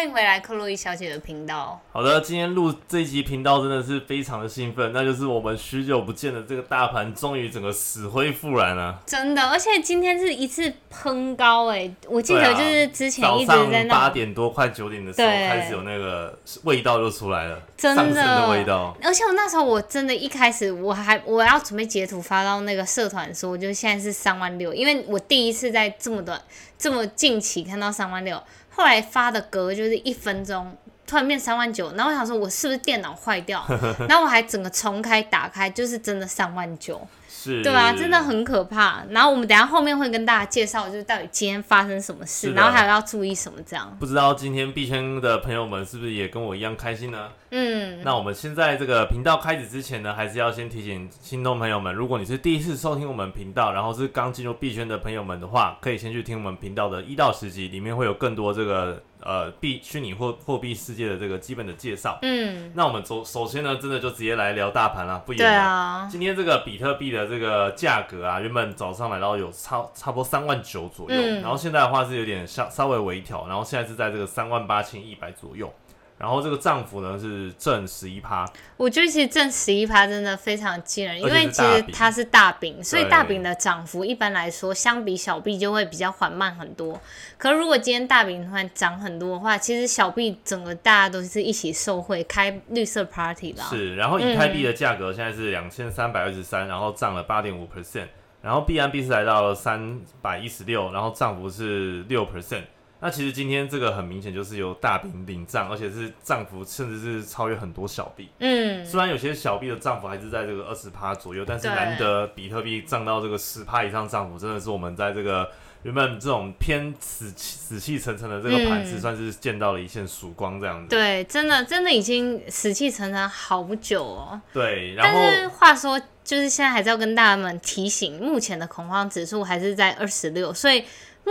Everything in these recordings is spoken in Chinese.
欢迎回来克洛伊小姐的频道。好的，今天录这集频道真的是非常的兴奋，那就是我们许久不见的这个大盘终于整个死灰复燃了。真的，而且今天是一次喷高哎！我记得就是之前一直早上在那，八点多快九点的时候对开始有那个味道就出来了，真的的味道。而且我那时候我真的一开始我还我要准备截图发到那个社团说，就现在是三万六，因为我第一次在这么短这么近期看到三万六，后来发的歌就是一分钟。突然变三万九，然后我想说，我是不是电脑坏掉？然后我还整个重开打开，就是真的三万九，是，对啊，真的很可怕。然后我们等下后面会跟大家介绍，就是到底今天发生什么事，然后还有要注意什么这样。不知道今天币圈的朋友们是不是也跟我一样开心呢？嗯，那我们现在这个频道开始之前呢，还是要先提醒听众朋友们，如果你是第一次收听我们频道，然后是刚进入币圈的朋友们的话，可以先去听我们频道的一到十集，里面会有更多这个呃币虚拟货货币世界的这个基本的介绍。嗯，那我们首首先呢，真的就直接来聊大盘了，不对演了。啊，今天这个比特币的这个价格啊，原本早上来到有差差不多三万九左右，嗯然后现在的话是有点稍稍微微调，然后现在是在这个三万八千一百左右，然后这个涨幅呢是正十一趴，我觉得其实正十一趴真的非常惊人，因为其实它是大饼，所以大饼的涨幅一般来说相比小币就会比较缓慢很多。可如果今天大饼突然涨很多的话，其实小币整个大家都是一起受惠，开绿色 party 啦。是，然后以太币的价格现在是两千三百二十三，然后涨了八点五 percent，然后 B 安 B 是来到了三百一十六，然后涨幅是六 percent。那其实今天这个很明显就是由大饼领涨，而且是涨幅甚至是超越很多小币。嗯，虽然有些小币的涨幅还是在这个二十趴左右，但是对难得比特币涨到这个十趴以上涨幅，真的是我们在这个原本这种偏死气死气沉沉的这个盘势，嗯算是见到了一线曙光这样子。对，真的真的已经死气沉沉好久哦。对，然后但是话说，就是现在还是要跟大家们提醒，目前的恐慌指数还是在二十六，所以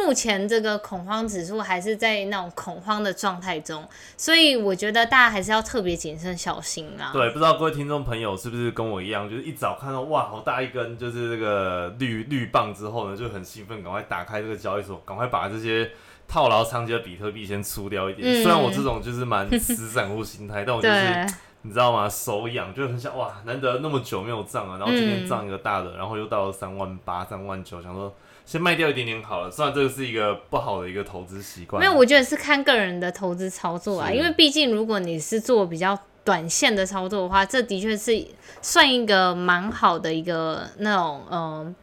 目前这个恐慌指数还是在那种恐慌的状态中，所以我觉得大家还是要特别谨慎小心啦。对，不知道各位听众朋友是不是跟我一样，就是一早看到哇，好大一根，就是这个绿绿棒之后呢，就很兴奋，赶快打开这个交易所，赶快把这些套牢长期的比特币先出掉一点。嗯虽然我这种就是蛮 死散户心态，但我就是，你知道吗？手痒，就很想哇，难得那么久没有涨了，然后今天嗯涨一个大的，然后又到了三万八、三万九，想说先卖掉一点点好了。虽然这个是一个不好的一个投资习惯，没有，我觉得是看个人的投资操作啊，因为毕竟如果你是做比较短线的操作的话，这的确是算一个蛮好的一个那种嗯、呃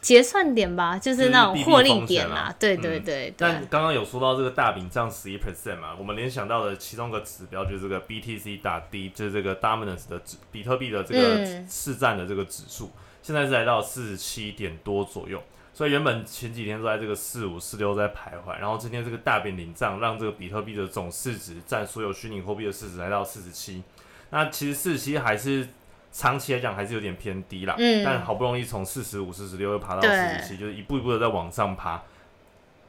结算点吧，就是那种获利点啊。对嗯对对对但，刚刚有说到这个大饼涨十一 percent 嘛，我们联想到的其中一个指标就是这个 BTC 打 D，就是这个 dominance 的指比特币的这个嗯市占的这个指数，现在是来到四十七点多左右。所以原本前几天都在这个四五四六在徘徊，然后今天这个大饼领涨，让这个比特币的总市值占所有虚拟货币的市值来到四十七。那其实四十七还是长期来讲还是有点偏低啦，嗯但好不容易从四十五、四十六又爬到四对十七，就是一步一步的在往上爬。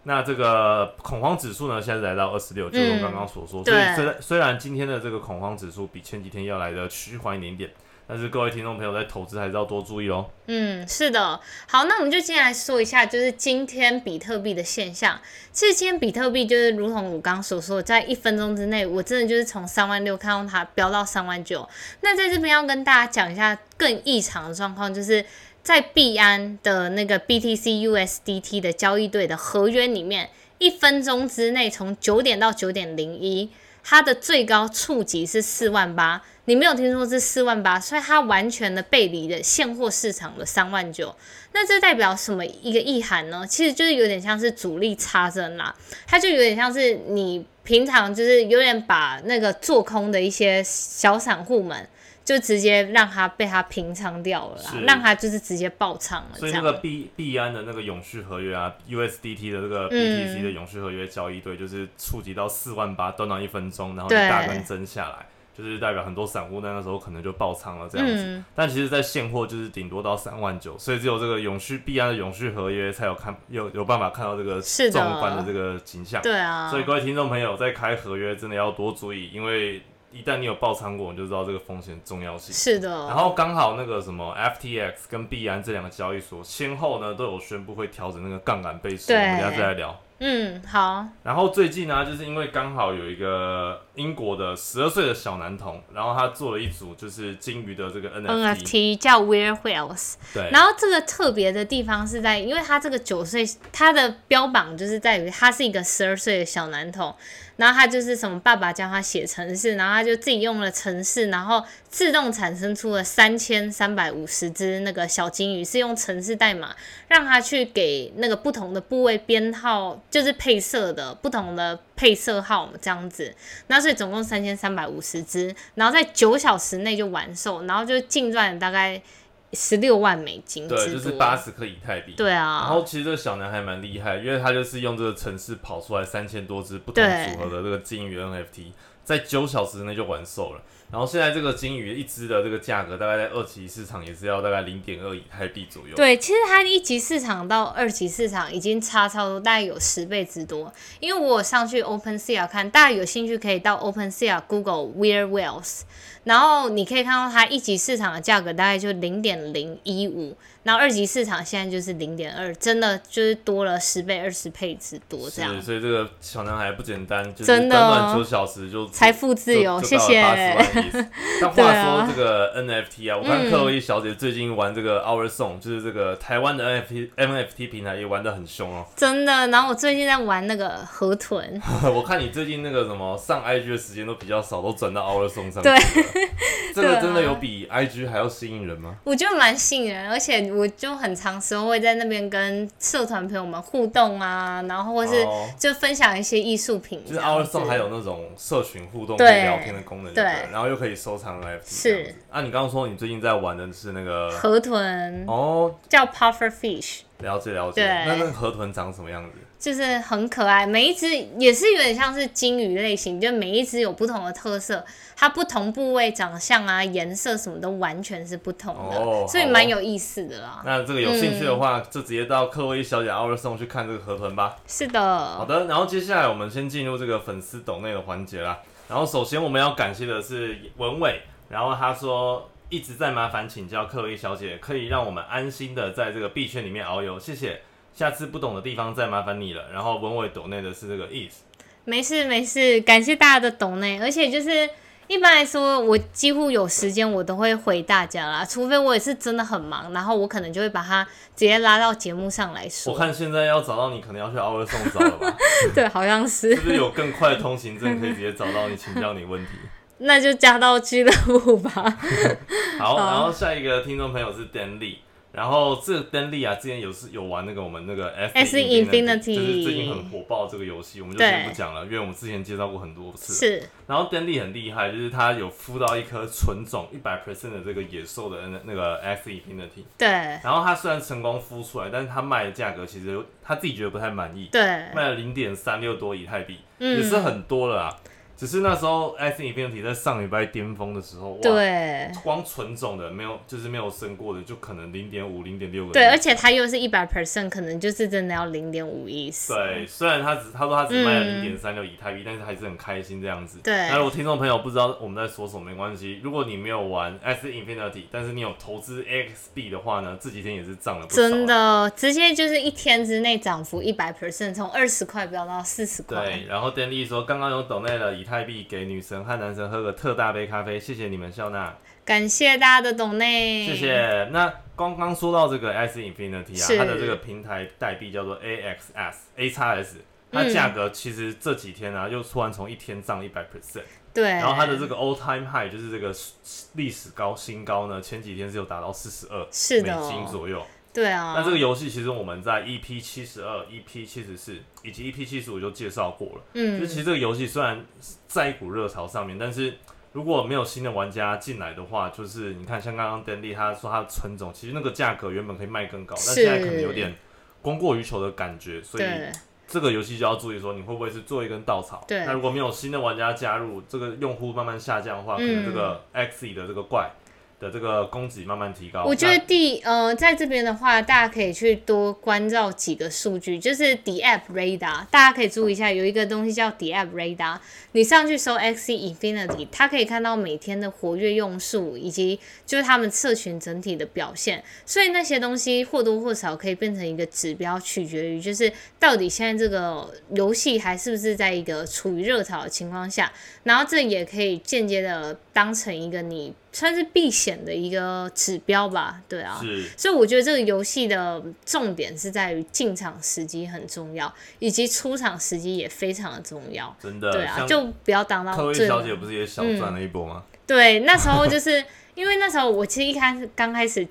那这个恐慌指数呢，现在来到二十六，就如刚刚所说。所以虽然虽然今天的这个恐慌指数比前几天要来的趋缓一点点，但是各位听众朋友在投资还是要多注意哦。嗯，是的。好，那我们就接下来说一下，就是今天比特币的现象。其实今天比特币就是如同我刚刚所说，在一分钟之内，我真的就是从三万六看到它飙到三万九。那在这边要跟大家讲一下更异常的状况，就是在币安的那个 BTC USDT 的交易对的合约里面，一分钟之内从九点到九点零一，它的最高触及是四万八。你没有听说是四万八，所以它完全的背离了现货市场的三万九。那这代表什么一个意涵呢？其实就是有点像是主力插针啦，它就有点像是你平常就是有点把那个做空的一些小散户们，就直接让它被它平仓掉了啦是，让它就是直接爆仓了。所以那个币币安的那个永续合约啊，USDT 的这个嗯 BTC 的永续合约交易对，就是触及到四万八，短短一分钟，然后一对大根针下来。就是代表很多散户那个时候可能就爆仓了这样子。嗯，但其实，在现货就是顶多到三万九，所以只有这个永续币安的永续合约才有看有有办法看到这个是的壮观的这个景象。对啊，所以各位听众朋友在开合约真的要多注意，因为一旦你有爆仓过，你就知道这个风险重要性。是的，然后刚好那个什么 FTX 跟币安这两个交易所先后呢都有宣布会调整那个杠杆倍数，我们等一下再来聊。嗯，好，然后最近呢，就是因为刚好有一个英国的十二岁的小男童，然后他做了一组就是金鱼的这个 NFT，, NFT 叫 Weird Whales，对，然后这个特别的地方是在，因为他这个九岁，他的标榜就是在于他是一个十二岁的小男童，然后他就是什么爸爸教他写程式，然后他就自己用了程式，然后自动产生出了三千三百五十只那个小金鱼，是用程式代码让他去给那个不同的部位编号，就是配色的不同的配色号这样子。那所以总共三千三百五十只，然后在九小时内就完售，然后就净赚大概十六万美金。对，就是八十克以太币。对啊，然后其实这个小男孩蛮厉害，因为他就是用这个城市跑出来三千多只不同对组合的这个金鱼 NFT，在九小时内就完售了。然后现在这个金鱼一只的这个价格大概在二级市场也是要大概零点二以太币左右。对，其实它一级市场到二级市场已经差超多，大概有十倍之多。因为我有上去 OpenSea 看，大家有兴趣可以到 OpenSea Google Weird Whales，然后你可以看到它一级市场的价格大概就零点零一五，然后二级市场现在就是零点二，真的就是多了十倍、二十倍之多这样是，。所以这个小男孩不简单，就是真的短短九小时就财富自由，谢谢。但对话啊说这个 NFT 啊，我看克洛伊小姐最近玩这个 Our Song，就是这个台湾的 NFT NFT 平台也玩的很凶哦。真的，然后我最近在玩那个河豚，我看你最近那个什么上 IG 的时间都比较少，都转到 Our Song 上面对了。这个真的有比 IG 还要吸引人吗？我觉得蛮吸引人，而且我就很长时候会在那边跟社团朋友们互动啊，然后或是哦就分享一些艺术品就是 Our 子。Song 还有那种社群互动、跟聊天的功能就对然后又可以收藏 NFT 是这样子。啊，你刚刚说你最近在玩的是那个河豚哦，叫 puffer fish，了解了解。那那个河豚长什么样子？就是很可爱，每一只也是有点像是金鱼类型，就每一只有不同的特色，它不同部位长相啊、颜色什么都完全是不同的，哦所以好蛮有意思的啦。那这个有兴趣的话，嗯就直接到克洛伊小姐奥尔送去看这个河豚吧。是的好的，然后接下来我们先进入这个粉丝抖内的环节啦。然后首先我们要感谢的是文伟，然后他说一直在麻烦请教克洛伊小姐，可以让我们安心的在这个币圈里面遨游，谢谢。下次不懂的地方再麻烦你了。然后文伟抖内的是这个意思没事没事，感谢大家的懂内，而且就是。一般来说，我几乎有时间我都会回大家啦，除非我也是真的很忙，然后我可能就会把它直接拉到节目上来说我。看现在要找到你，可能要去 Our Song 找了吧？对，好像是是，不是有更快的通行证可以直接找到你，请教你问题？那就加到俱乐部吧。好，好然后下一个听众朋友是 Dan Lee，然后这个 Dan Lee 啊，之前有是有玩那个我们那个 S Infinity 就是最近很火爆这个游戏，我们就先不讲了，因为我们之前介绍过很多次。。是，然后 Dan Lee 很厉害，就是他有孵到一颗纯种一百 percent 的这个野兽的那那个 X Infinity，对然后他虽然成功孵出来，但是他卖的价格其实他自己觉得不太满意，对，卖了零点三六多以太币，嗯也是很多了啊。只是那时候 X Infinity 在上礼拜巅峰的时候，哇，对光纯种的没有，就是没有升过的，就可能零点五、零点六个。对，而且它又是一百 percent，可能就是真的要零点五意思。对，虽然他只他说他只卖了零嗯点三六以太币，但是还是很开心这样子。对那如果听众朋友不知道我们在说什么，没关系。如果你没有玩 X Infinity，但是你有投资 AXB 的话呢，这几天也是涨了不少。真。的，直接就是一天之内涨幅一百 percent，从二十块飙到四十块。对，然后 d a n y 说刚刚有抖内了以太币给女神和男神喝个特大杯咖啡，谢谢你们笑纳，感谢大家的懂内，谢。谢。那刚刚说到这个 X Infinity 啊，它的这个平台代币叫做 AXS A x S，它价格其实这几天啊，又突然从一天涨一百 percent，对，然后它的这个 all time high 就是这个历史高新高呢，前几天是有达到四十二美金左右。对啊，那这个游戏其实我们在 EP 七十二、EP 七十四以及 EP 七十五就介绍过了。嗯。就其实这个游戏虽然在一股热潮上面，但是如果没有新的玩家进来的话，就是你看像刚刚 Dandy 他说他的纯种，其实那个价格原本可以卖更高，但现在可能有点供过于求的感觉，所以，这个游戏就要注意说，你会不会是做一根稻草？对。那如果没有新的玩家加入，这个用户慢慢下降的话，可能这个 X 的这个怪的这个供给慢慢提高。我觉得第呃，在这边的话，大家可以去多关照几个数据，就是 The App Radar，大家可以注意一下，有一个东西叫 The App Radar，你上去搜 X Infinity，它可以看到每天的活跃用数以及就是他们社群整体的表现，所以那些东西或多或少可以变成一个指标，取决于就是到底现在这个游戏还是不是在一个处于热潮的情况下，然后这也可以间接的当成一个你算是避险的一个指标吧，对啊。是所以我觉得这个游戏的重点是在于进场时机很重要，以及出场时机也非常的重要。真的，对啊，就不要当到这位小姐不是也小赚了一波吗？对，那时候就是 因为那时候我其实一开始刚开始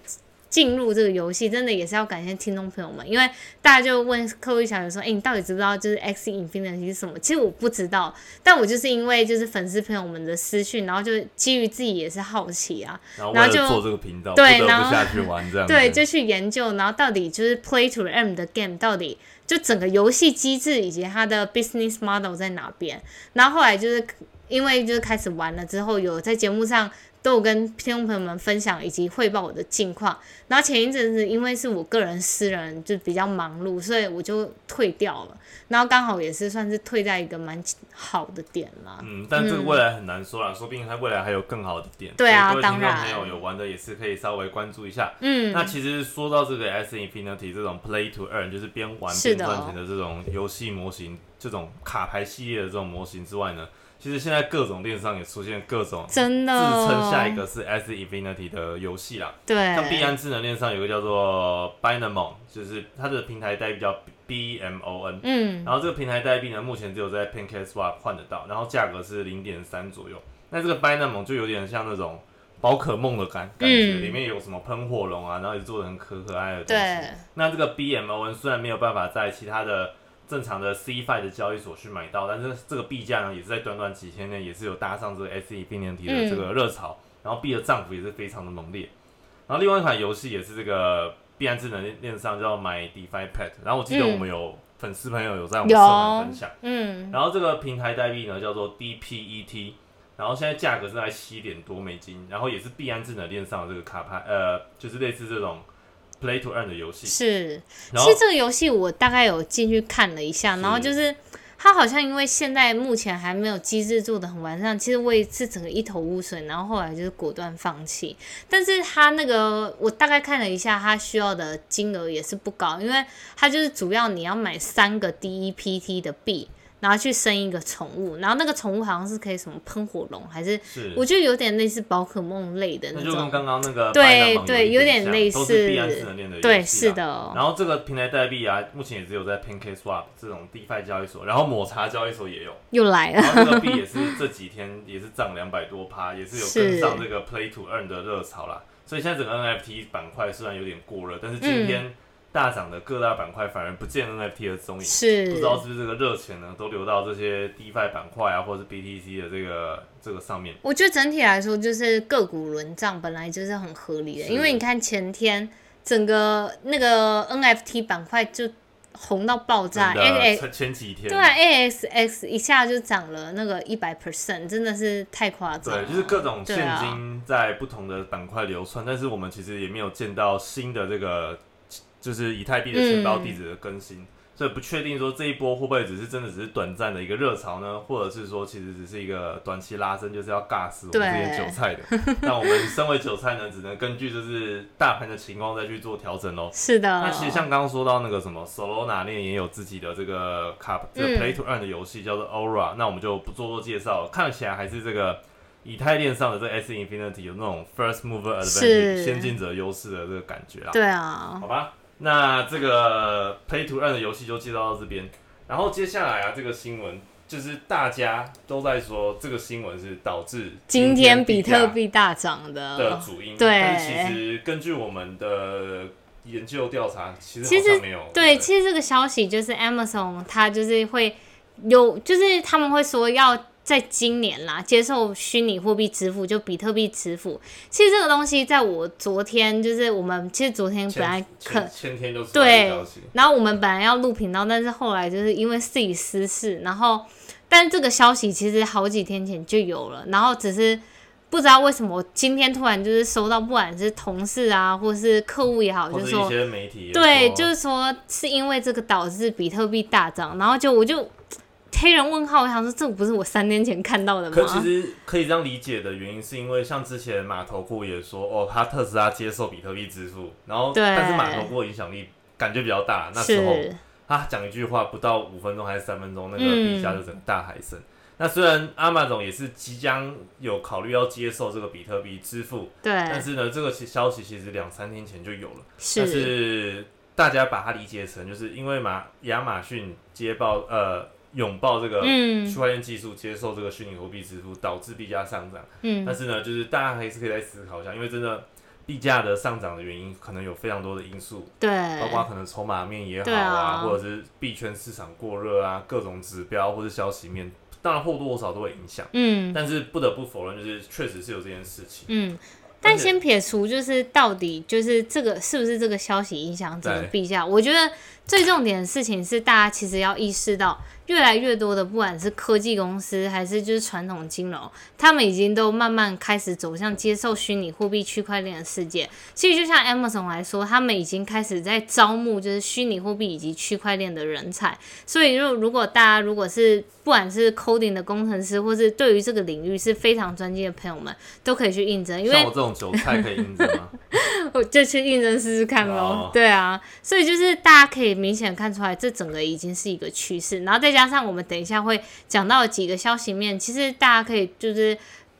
进入这个游戏，真的也是要感谢听众朋友们，因为大家就问客户小姐说：“哎、你到底知不知道就是 X Infinity 是什么？”其实我不知道，但我就是因为就是粉丝朋友们的私讯，然后就基于自己也是好奇啊，然后就做这个频道，对然后下去玩这样。对，就去研究，然后到底就是 Play to Earn 的 game 到底就整个游戏机制以及它的 business model 在哪边。然后后来就是因为就是开始玩了之后，有在节目上都有跟听众朋友们分享以及汇报我的近况。然后前一阵子因为是我个人私人就比较忙碌，所以我就退掉了。然后刚好也是算是退在一个蛮好的点啦。嗯，但这个未来很难说啦，说不定它未来还有更好的点。对啊当然朋友有玩的也是可以稍微关注一下。嗯，那其实说到这个 S Infinity 这种 Play to Earn，就是边玩边赚钱的这种游戏模型，这种卡牌系列的这种模型之外呢，其实现在各种电商也出现各种自真的称下一个是 S Infinity 的游戏啦。对，像币安智能链上有个叫做 Binamon，就是它的平台代币叫 B M O N。嗯，然后这个平台代币呢，目前只有在 PancakeSwap 换得到，然后价格是零点三左右。那这个 Binamon 就有点像那种宝可梦的感感觉，嗯里面有什么喷火龙啊，然后也做的很可可爱的东对西。，那这个 BMON 虽然没有办法在其他的正常的 CFI 的交易所去买到，但是这个币价呢，也是在短短几天内也是有搭上这个 S E 并联体的这个热潮，然后币的涨幅也是非常的猛烈。然后另外一款游戏也是这个币安智能链上叫 My DeFi Pet，然后我记得嗯我们有粉丝朋友有在我们社有。团分享，嗯，然后这个平台代币呢叫做 DPET，然后现在价格是在七点多美金，然后也是币安智能链上的这个卡牌，呃，就是类似这种 Play to Earn 的游戏。是。其实这个游戏我大概有进去看了一下，然后就是它好像因为现在目前还没有机制做的很完善，其实我也是整个一头雾水，然后后来就是果断放弃。但是它那个我大概看了一下，它需要的金额也是不高，因为它就是主要你要买三个 DEPT 的币。然后去生一个宠物，然后那个宠物好像是可以什么喷火龙，还是是，我觉得有点类似宝可梦类的那那就跟种。刚刚那个对对有点像类都是似币安智能链的对，是。的，然后这个平台代币啊，目前也只有在 PancakeSwap 这种 DeFi 交易所，然后抹茶交易所也有。又来了。然后这个币也是这几天 也是涨两百多趴，也是有跟上这个 Play to Earn 的热潮啦。所以现在整个 NFT 板块虽然有点过热，但是嗯今天大涨的各大板块反而不见 NFT 的踪影。是，不知道是不是这个热钱呢，都流到这些 DeFi 板块啊，或者是 BTC 的这个这个上面。我觉得整体来说，就是个股轮涨本来就是很合理的，因为你看前天整个那个 NFT 板块就红到爆炸，A 前前几天，对啊，AXX 一下就涨了那个一百 percent，真的是太夸张了。对，就是各种现金在不同的板块流窜，但是我们其实也没有见到新的这个就是以太币的钱包地址的更新，所以不确定说这一波会不会只是真的只是短暂的一个热潮呢，或者是说其实只是一个短期拉升，就是要尬死我们这些韭菜的。那我们身为韭菜呢，只能根据就是大盘的情况再去做调整喽。是的。那其实像刚刚说到那个什么 Solana 链也有自己的这个卡这个嗯。Play to Earn 的游戏叫做 Aura，、那我们就不做多介绍，看起来还是这个以太链上的这个 S Infinity 有那种 First Mover Advantage 先进者优势的这个感觉啊。对啊，好吧，那这个 Play to Earn 的游戏就介绍到这边，然后接下来啊这个新闻。就是大家都在说这个新闻是导致今天比特币大涨的，的主因，对但是其实根据我们的研究调查，其实其实没有。对，其实这个消息就是 Amazon 它就是会有，就是他们会说要在今年啦，接受虚拟货币支付，就比特币支付。其实这个东西，在我昨天就是我们其实昨天本来可前前天就对然后我们本来要录频道，但是后来就是因为自己私事，然后但这个消息其实好几天前就有了，然后只是不知道为什么我今天突然就是收到，不管是同事啊，或是客户也好，就说些媒体对，就是说是因为这个导致比特币大涨，然后就我就黑人问号，我想说这不是我三年前看到的吗？可其吗？实可以这样理解的原因，是因为像之前码头库也说，哦，他特斯拉接受比特币支付，然后对。但是码头库的影响力感觉比较大，那时候，他讲一句话不到五分钟还是三分钟，那个嗯币价就整个大海升。那虽然阿玛总也是即将有考虑要接受这个比特币支付，对。但，是呢，这个其消息其实两三天前就有了，是大家把它理解成就是因为马亚马逊接报呃拥抱这个嗯区块链技术，接受这个虚拟货币支付，导致币价上涨。嗯但，是呢，就是大家还是可以再思考一下，因为真的币价的上涨的原因可能有非常多的因素，对，包括可能筹码面也好对啊或者是币圈市场过热啊，各种指标或者消息面，当然或多或少都会影响。嗯但是不得不否认，就是确实是有这件事情。嗯。但先撇除，就是到底就是这个是不是这个消息影响整个币价？我觉得最重点的事情是，大家其实要意识到，越来越多的不管是科技公司还是就是传统金融，他们已经都慢慢开始走向接受虚拟货币、区块链的世界。其实就像 Amazon 来说，他们已经开始在招募就是虚拟货币以及区块链的人才。所以，如如果大家如果是不管是 coding 的工程师，或是对于这个领域是非常专业的朋友们，都可以去应征，因为像我这种韭菜可以应征吗？我就去应征试试看咯。哦对啊，所以就是大家可以明显看出来，这整个已经是一个趋势。然后再加上我们等一下会讲到的几个消息面，其实大家可以就是。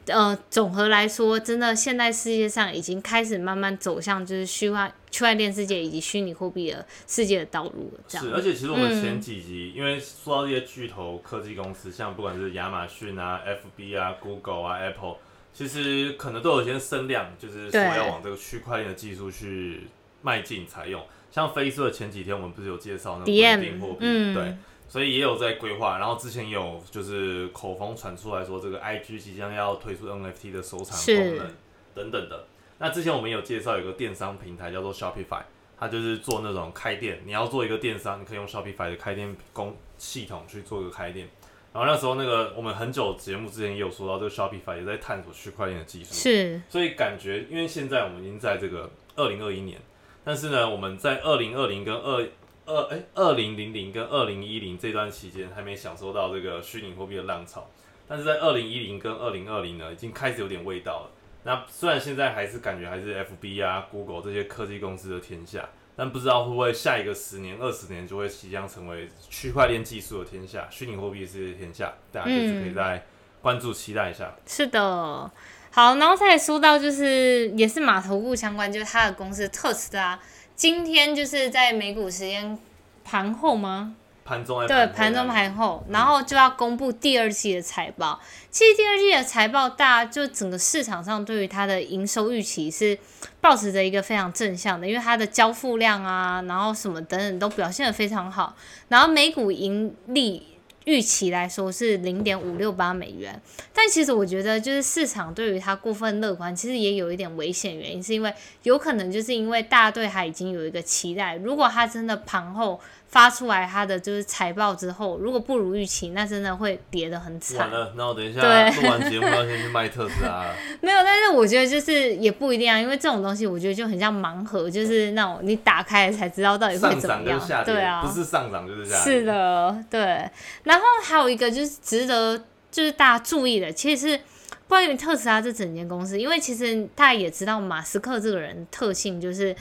呃，总和来说，真的现在世界上已经开始慢慢走向就是虚幻区块链世界以及虚拟货币的世界的道路了。这样是，而且其实我们嗯前几集，因为说到这些巨头科技公司，像不管是亚马逊啊、FB 啊、Google 啊、Apple，其实可能都有些声量，就是说要往这个区块链的技术去迈进采用。像 Facebook 前几天我们不是有介绍那个稳定货币，嗯对，所以也有在规划。然后之前也有就是口风传出来说，这个 IG 即将要推出 NFT 的收藏功能等等的。那之前我们有介绍有个电商平台叫做 Shopify，它就是做那种开店，你要做一个电商，你可以用 Shopify 的开店工系统去做一个开店。然后那时候那个我们很久节目之前也有说到，这个 Shopify 也在探索区块链的技术，是所以感觉因为现在我们已经在这个二零二一年，但是呢，我们在二零二零跟二二哎二零零零跟二零一零这段期间还没享受到这个虚拟货币的浪潮，但是在二零一零跟二零二零呢，已经开始有点味道了。那虽然现在还是感觉还是 FB 啊、Google 这些科技公司的天下，但不知道会不会下一个十年、二十年就会即将成为区块链技术的天下、虚拟货币世界的天下，大家就是可以再关注、期待一下。是的，好，然后再说到就是也是码头部相关，就是他的公司特斯拉，今天就是在美股时间盘后吗？盘中在对，后盘中盘后，然后就要公布第二季的财报。其实第二季的财报，大家就整个市场上对于它的营收预期是保持着一个非常正向的，因为它的交付量啊，然后什么等等都表现的非常好。然后美股盈利预期来说是零点五六八美元，但其实我觉得就是市场对于它过分乐观，其实也有一点危险，原因是因为有可能就是因为大家对它已经有一个期待，如果它真的盘后。发出来它的就是财报之后，如果不如预期，那真的会跌得很惨完。了，那我等一下对录完节目要先去卖特斯拉了。没有，但是我觉得就是也不一定啊，因为这种东西我觉得就很像盲盒，就是那种你打开才知道到底会怎么样。对啊，不是上涨就是下跌。是的，对。然后还有一个就是值得就是大家注意的，其实是关于特斯拉这整间公司，因为其实大家也知道马斯克这个人特性，就是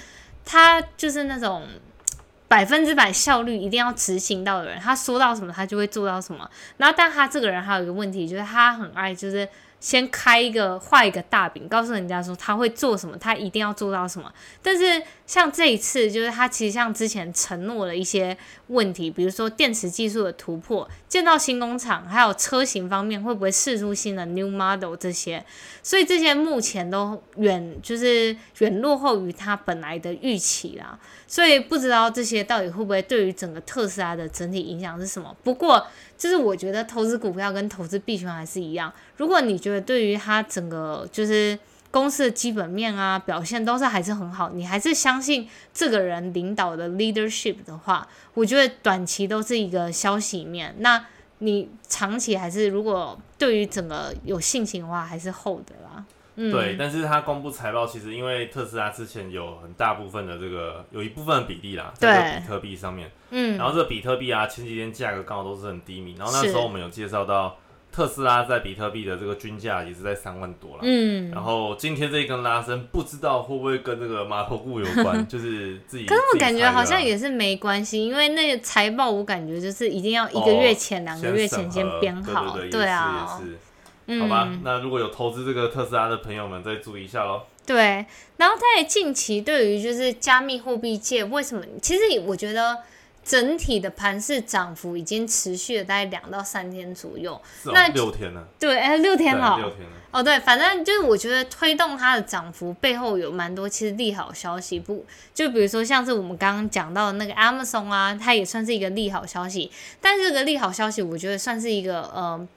他就是那种。百分之百效率一定要执行到的人，他说到什么他就会做到什么。然后，但他这个人还有一个问题，就是他很爱就是先开一个画一个大饼，告诉人家说他会做什么，他一定要做到什么。但是像这一次，就是他其实像之前承诺了一些问题，比如说电池技术的突破、建造新工厂，还有车型方面会不会试出新的 new model 这些，所以这些目前都远就是远落后于他本来的预期啦。所以不知道这些到底会不会对于整个特斯拉的整体影响是什么？不过就是我觉得投资股票跟投资币圈还是一样，如果你觉得对于它整个就是公司的基本面啊表现都是还是很好，你还是相信这个人领导的 leadership 的话，我觉得短期都是一个消息面。那你长期还是如果对于整个有信心的话，还是厚的啦。对，但是它公布财报，其实因为特斯拉之前有很大部分的这个有一部分的比例啦，在比特币上面，嗯，然后这个比特币啊，前几天价格刚好都是很低迷，然后那时候我们有介绍到特斯拉在比特币的这个均价也是在三万多了，嗯，然后今天这一根拉升，不知道会不会跟这个马头股有关，就是自己，可是我感觉好像也是没关系，因为那个财报我感觉就是一定要一个月前、两个月前先编好，对啊。好吧，那如果有投资这个特斯拉的朋友们，再注意一下喽。对，然后在近期，对于就是加密货币界，为什么？其实我觉得整体的盘市涨幅已经持续了大概两到三天左右。那六天了？对，哎，六天了。六天了。哦，对，反正就是我觉得推动它的涨幅背后有蛮多其实利好消息，不就比如说像是我们刚刚讲到的那个 Amazon 啊，它也算是一个利好消息。但这个利好消息，我觉得算是一个呃。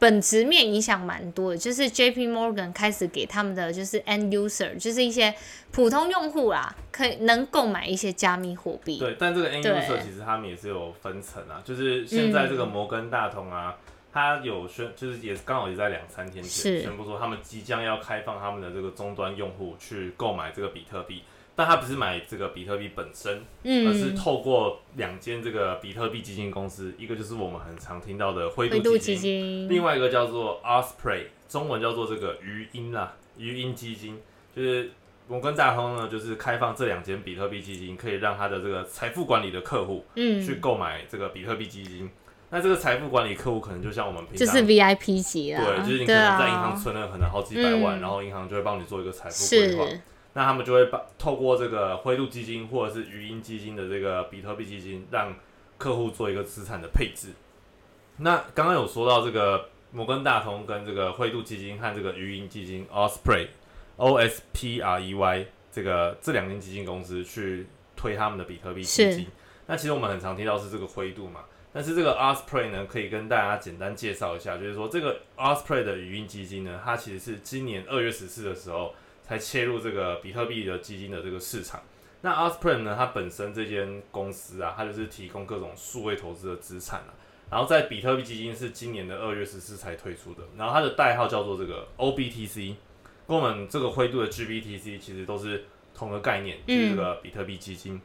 本质面影响蛮多的，就是 J P Morgan 开始给他们的就是 end user，就是一些普通用户啦，可以能购买一些加密货币。对，但这个 end user 其实他们也是有分层啊，就是现在这个摩根大通啊，他有宣，就是也刚好也在两三天前宣布说，他们即将要开放他们的这个终端用户去购买这个比特币。但他不是买这个比特币本身，而是透过两间这个比特币基金公司，一个就是我们很常听到的灰度基金，另外一个叫做 Osprey，中文叫做这个鱼鹰啦，鱼鹰基金，就是我跟大亨呢，就是开放这两间比特币基金，可以让他的这个财富管理的客户，嗯，去购买这个比特币基金。那这个财富管理客户可能就像我们平常，就是 VIP 级啊，对，就是你可能在银行存了可能好几百万，然后银行就会帮你做一个财富规划。那他们就会把透过这个灰度基金或者是语音基金的这个比特币基金，让客户做一个资产的配置。那刚刚有说到这个摩根大通跟这个灰度基金和这个语音基金 Osprey O S P R E Y 这个这两间基金公司去推他们的比特币基金。那其实我们很常听到是这个灰度嘛，但是这个 Osprey 呢，可以跟大家简单介绍一下，就是说这个 Osprey 的语音基金呢，它其实是今年二月十四的时候。才切入这个比特币的基金的这个市场。那 Osprey 呢？它本身这间公司啊，它就是提供各种数位投资的资产啊。然后在比特币基金是今年的二月十四才推出的。然后它的代号叫做这个 OBTC，跟我们这个灰度的 GBTC 其实都是同个概念，就是这个比特币基金。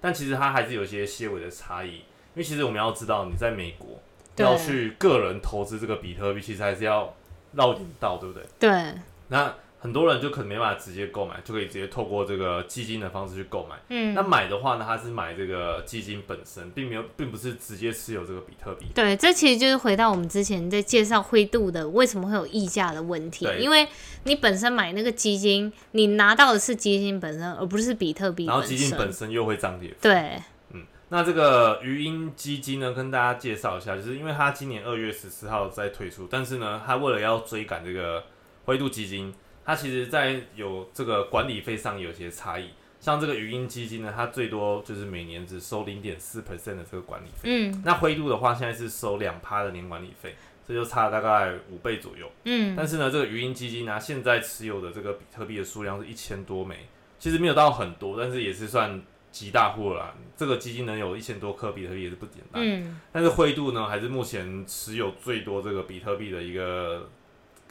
但其实它还是有一些些微的差异，因为其实我们要知道，你在美国要去个人投资这个比特币，其实还是要绕点道，对不对？对。那很多人就可能没办法直接购买，就可以直接透过这个基金的方式去购买。嗯，那买的话呢，它是买这个基金本身，并没有，并不是直接持有这个比特币。对，这其实就是回到我们之前在介绍灰度的为什么会有溢价的问题，因为你本身买那个基金，你拿到的是基金本身，而不是比特币。然后基金本身又会涨跌。对，嗯，那这个余音基金呢，跟大家介绍一下，就是因为它今年二月十四号在推出，但是呢，它为了要追赶这个灰度基金。它其实，在有这个管理费上有些差异，像这个语音基金呢，它最多就是每年只收零点四 percent 的这个管理费。嗯。那灰度的话，现在是收两趴的年管理费，这就差了大概五倍左右。嗯。但是呢，这个语音基金呢，现在持有的这个比特币的数量是一千多枚，其实没有到很多，但是也是算极大户了。这个基金能有一千多颗比特币也是不简单。嗯。但是灰度呢，还是目前持有最多这个比特币的一个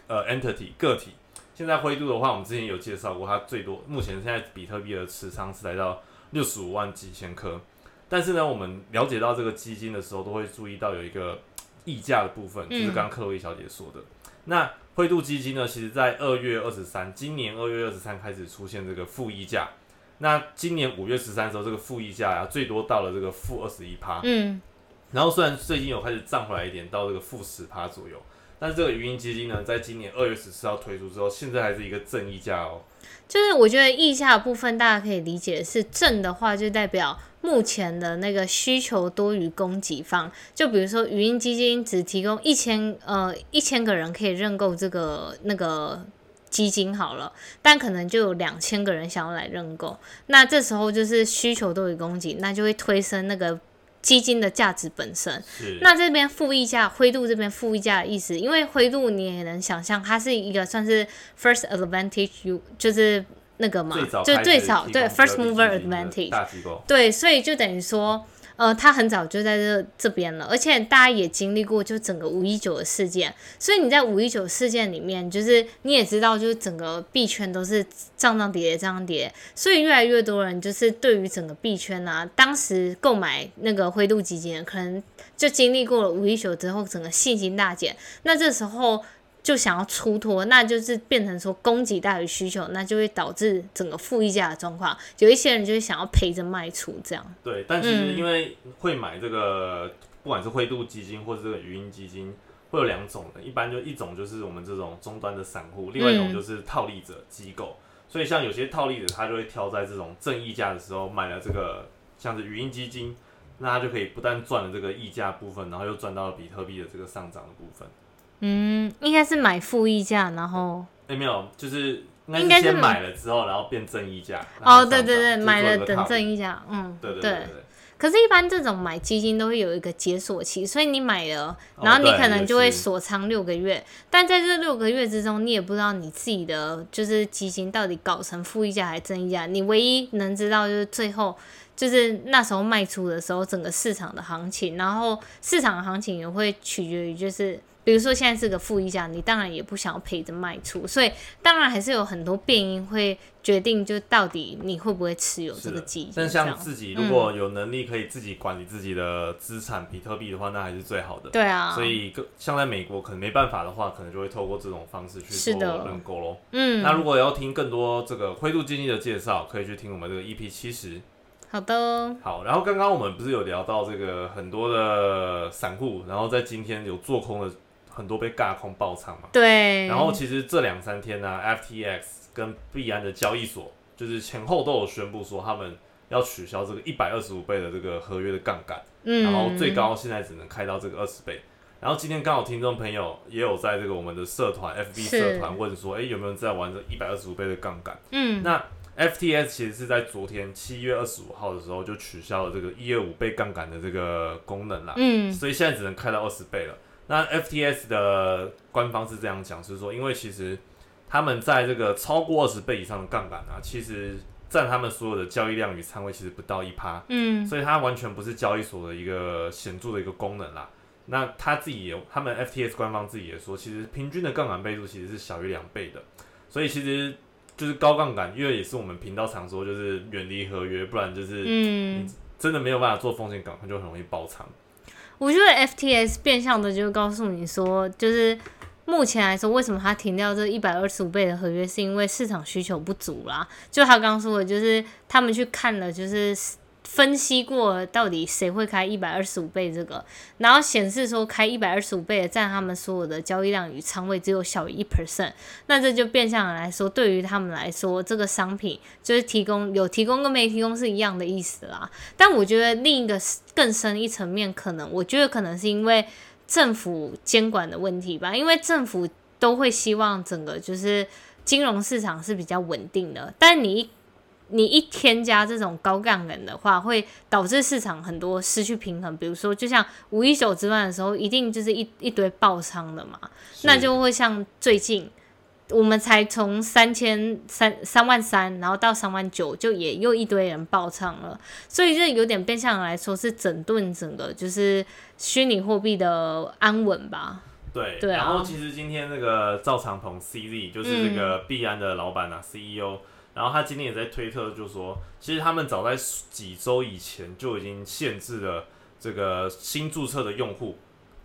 呃 entity 个体。现在灰度的话，我们之前有介绍过，它最多目前现在比特币的持仓是来到六十五万几千颗。但是呢，我们了解到这个基金的时候，都会注意到有一个溢价的部分，就是刚刚克洛伊小姐说的。那灰度基金呢，其实在二月二十三，今年二月二十三开始出现这个负溢价。那今年五月十三的时候，这个负溢价呀，最多到了这个负二十一趴。嗯。然后虽然最近有开始涨回来一点，到这个负十趴左右。但是这个语音基金呢，在今年二月十四号推出之后，现在还是一个正溢价哦。就是我觉得溢价部分，大家可以理解是正的话，就代表目前的那个需求多于供给方。就比如说语音基金只提供一千呃一千个人可以认购这个那个基金好了，但可能就有两千个人想要来认购，那这时候就是需求多于供给，那就会推升那个。基金的价值本身，那这边负溢价，灰度这边负溢价的意思，因为灰度你也能想象，它是一个算是 first advantage，you 就是那个嘛，就最早对 first mover advantage，对，所以就等于说。呃，他很早就在这这边了，而且大家也经历过就整个五一九的事件，所以你在五一九事件里面，就是你也知道，就是整个币圈都是涨涨跌跌，涨涨跌，所以越来越多人就是对于整个币圈啊，当时购买那个灰度基金，可能就经历过了五一九之后，整个信心大减，那这时候。就想要出脱，那就是变成说供给大于需求，那就会导致整个负溢价的状况。有一些人就会想要赔着卖出，这样。对，但其实因为会买这个，不管是灰度基金或者这个语音基金，会有两种的。一般就一种就是我们这种终端的散户，另外一种就是套利者机构。所以像有些套利者，他就会挑在这种正溢价的时候买了这个像是语音基金，那他就可以不但赚了这个溢价部分，然后又赚到了比特币的这个上涨的部分。嗯，应该是买负溢价，然后哎没有，就是应该是先买了之后，然后变正溢价。哦，对对对，买了等正溢价，嗯，对对对。可是，一般这种买基金都会有一个解锁期，所以你买了，然后你可能就会锁仓六个月。但在这六个月之中，你也不知道你自己的就是基金到底搞成负溢价还是正溢价。你唯一能知道就是最后就是那时候卖出的时候，整个市场的行情，然后市场的行情也会取决于就是。比如说现在是个负溢价，你当然也不想要赔着卖出，所以当然还是有很多变因会决定，就到底你会不会持有这个基金。但像自己如果有能力可以自己管理自己的资产比特币的话，那还是最好的。对啊。所以像在美国可能没办法的话，可能就会透过这种方式去做认购喽。嗯。那如果要听更多这个灰度基金的介绍，可以去听我们这个 EP 七十。好的。好，然后刚刚我们不是有聊到这个很多的散户，然后在今天有做空的。很多被尬空爆仓嘛，对。然后其实这两三天呢，FTX 跟币安的交易所就是前后都有宣布说他们要取消这个一百二十五倍的这个合约的杠杆，嗯，然后最高现在只能开到这个二十倍。然后今天刚好听众朋友也有在这个我们的社团 FB 社团问说，哎，有没有人在玩这一百二十五倍的杠杆？嗯，那 FTS 其实是在昨天七月二十五号的时候就取消了这个一二五倍杠杆的这个功能啦，嗯，所以现在只能开到二十倍了。那 FTS 的官方是这样讲，是说，因为其实他们在这个超过二十倍以上的杠杆啊，其实占他们所有的交易量与仓位其实不到一趴，嗯，所以它完全不是交易所的一个显著的一个功能啦。那他自己也，他们 FTS 官方自己也说，其实平均的杠杆倍数其实是小于两倍的，所以其实就是高杠杆，因为也是我们频道常说，就是远离合约，不然就是嗯，真的没有办法做风险港，就很容易爆仓。我觉得 FTS 变相的就告诉你说，就是目前来说，为什么他停掉这一百二十五倍的合约，是因为市场需求不足啦。就他刚刚说的，就是他们去看了，就是。分析过到底谁会开一百二十五倍这个，然后显示说开一百二十五倍的占他们所有的交易量与仓位只有小于一 percent，那这就变相来说，对于他们来说，这个商品就是提供有提供跟没提供是一样的意思啦。但我觉得另一个更深一层面，可能我觉得可能是因为政府监管的问题吧，因为政府都会希望整个就是金融市场是比较稳定的，但你一你一添加这种高杠杆的话，会导致市场很多失去平衡。比如说，就像五一九之乱的时候，一定就是一一堆爆仓的嘛，那就会像最近我们才从三千三三万三，然后到三万九，就也又一堆人爆仓了。所以这有点变相来说是整顿整个就是虚拟货币的安稳吧。对，对然后其实今天那个赵长鹏 CZ 就是这个币安的老板啊，CEO。然后他今天也在推特就说，其实他们早在几周以前就已经限制了这个新注册的用户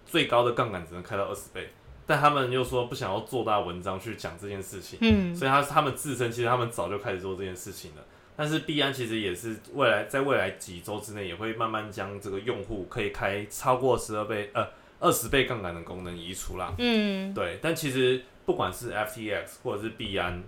最高的杠杆只能开到二十倍，但他们又说不想要做大文章去讲这件事情，嗯，所以他他们自身其实他们早就开始做这件事情了。但是币安其实也是未来在未来几周之内也会慢慢将这个用户可以开超过十二倍呃。二十倍杠杆的功能移除啦。嗯，对，但其实不管是 FTX 或者是币安，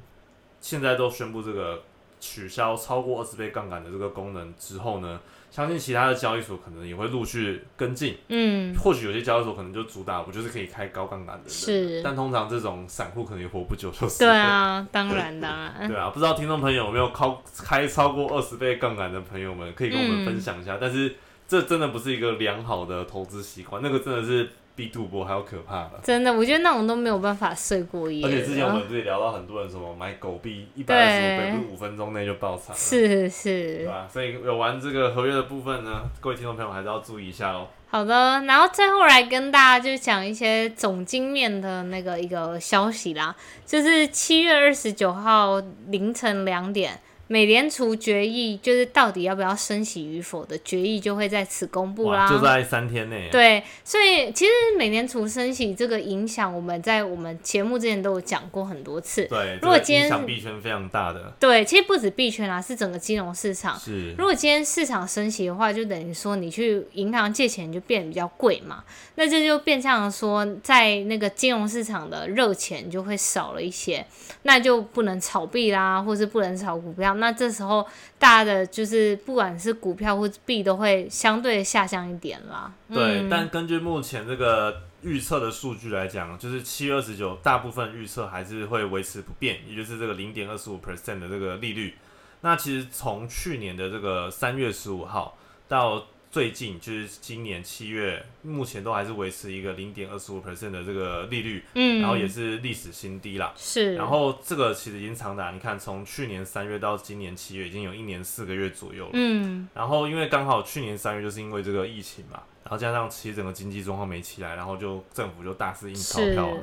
现在都宣布这个取消超过二十倍杠杆的这个功能之后呢，相信其他的交易所可能也会陆续跟进。嗯，或许有些交易所可能就主打我就是可以开高杠杆的，是。但通常这种散户可能也活不久，就是。对啊，当然当然，对啊，不知道听众朋友有没有靠开超过二十倍杠杆的朋友们，可以跟我们分享一下。但是这真的不是一个良好的投资习惯，那个真的是比赌博还要可怕了。真的，我觉得那种都没有办法睡过夜。而且之前我们不是聊到很多人什么买狗币一百二十五倍，五分钟内就爆仓是，是对是，吧？所以有玩这个合约的部分呢，各位听众朋友还是要注意一下哦。好的，然后最后来跟大家就讲一些总经面的那个一个消息啦，就是七月二十九号凌晨两点，美联储决议就是到底要不要升息与否的决议就会在此公布啦。就在三天内。对，所以其实美联储升息这个影响，我们在我们节目之前都有讲过很多次。对，如果今天影响币圈非常大的，对，其实不止币圈啊，是整个金融市场。是如果今天市场升息的话，就等于说你去银行借钱就变得比较贵嘛，那这就变相说，在那个金融市场的热钱就会少了一些，那就不能炒币啦，或是不能炒股票，那这时候大家的就是不管是股票或者币都会相对下降一点啦。对，嗯但根据目前这个预测的数据来讲，就是七月二十九，大部分预测还是会维持不变，也就是这个零点二十五 percent 的这个利率。那其实从去年的这个三月十五号到最近，就是今年七月，目前都还是维持一个零点二十五 percent 的这个利率，嗯，然后也是历史新低啦。是，然后这个其实已经长达，你看从去年三月到今年七月，已经有一年四个月左右了。嗯然后因为刚好去年三月就是因为这个疫情嘛，然后加上其实整个经济状况没起来，然后就政府就大肆印钞是，票了。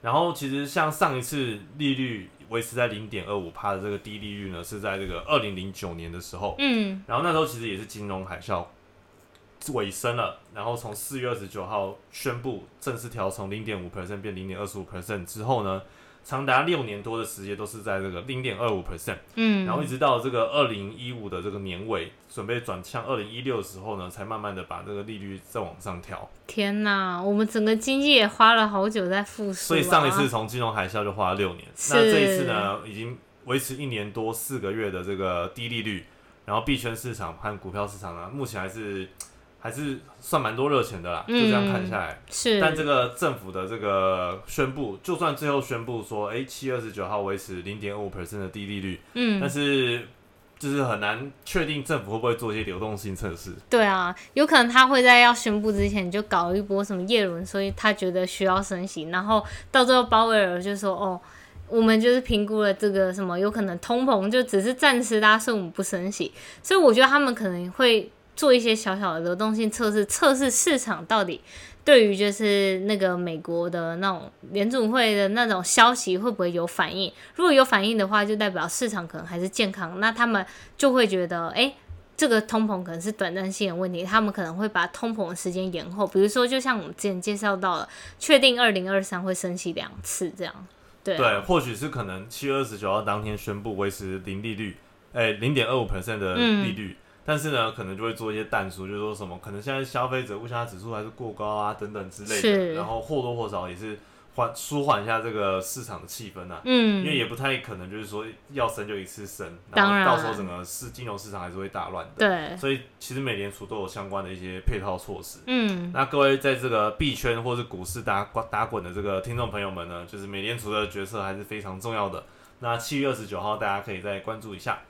然后其实像上一次利率维持在零点二五帕的这个低利率呢，是在这个二零零九年的时候，嗯然后那时候其实也是金融海啸尾声了，然后从四月二十九号宣布正式调从零点五 percent 变零点二十五 percent 之后呢，长达六年多的时间都是在这个零点二五 percent。嗯，然后一直到这个二零一五的这个年尾，准备转向二零一六的时候呢，才慢慢的把这个利率再往上调。天哪，我们整个经济也花了好久在复苏、啊，所以上一次从金融海啸就花了六年，那这一次呢，已经维持一年多四个月的这个低利率，然后币圈市场和股票市场呢，目前还是还是算蛮多热钱的啦，就这样看下来。是，但这个政府的这个宣布，就算最后宣布说，哎，七月二十九号维持零点五 percent 的低利率，嗯但嗯，是就是很难确定政府会不会做一些流动性测试。对啊，有可能他会在要宣布之前就搞一波什么叶轮，所以他觉得需要升息，然后到最后鲍威尔就说，哦。我们就是评估了这个什么有可能通膨就只是暂时拉，所以我们不升息，所以我觉得他们可能会做一些小小的流动性测试，测试市场到底对于就是那个美国的那种联总会的那种消息会不会有反应？如果有反应的话，就代表市场可能还是健康，那他们就会觉得，哎、这个通膨可能是短暂性的问题，他们可能会把通膨的时间延后，比如说就像我们之前介绍到了，确定二零二三会升息两次这样，对啊、对，或许是可能七月二十九号当天宣布维持零利率，哎，零点二五 percent 的嗯。利率，但是呢，可能就会做一些淡出，就是说什么可能现在消费者物价指数还是过高啊，等等之类的，然后或多或少也是缓舒缓一下这个市场的气氛啊。因为嗯，也不太可能，就是说要升就一次升，然后到时候整个市金融市场还是会大乱的。对，所以其实美联储都有相关的一些配套措施。嗯，那各位在这个币圈或是股市打打滚的这个听众朋友们呢，就是美联储的角色还是非常重要的。那七月二十九号大家可以再关注一下。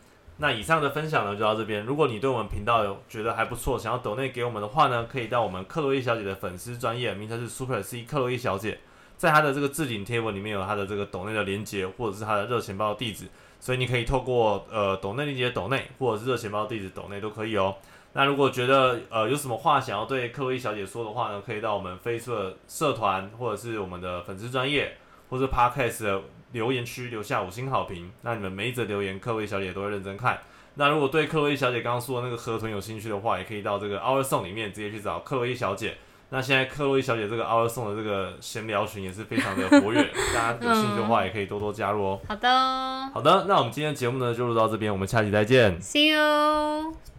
那以上的分享呢就到这边。如果你对我们频道有觉得还不错，想要抖内给我们的话呢，可以到我们克洛伊小姐的粉丝专业，名称是 Super C 克洛伊小姐，在她的这个置顶贴文里面有她的这个抖内的连接，或者是她的热钱包地址，所以你可以透过呃抖内链接抖内，或者是热钱包地址抖内都可以哦。那如果觉得呃有什么话想要对克洛伊小姐说的话呢，可以到我们 Facebook 社团或者是我们的粉丝专业，或者 Podcast 的留言区留下五星好评。那你们每一则留言，克洛伊小姐都会认真看。那如果对克洛伊小姐刚刚说的那个河豚有兴趣的话，也可以到这个 Our Song 里面直接去找克洛伊小姐。那现在克洛伊小姐这个 Our Song 的这个闲聊群也是非常的活跃，大家有兴趣的话也可以多多加入哦。好的好的，那我们今天的节目呢就录到这边，我们下期再见。，See you。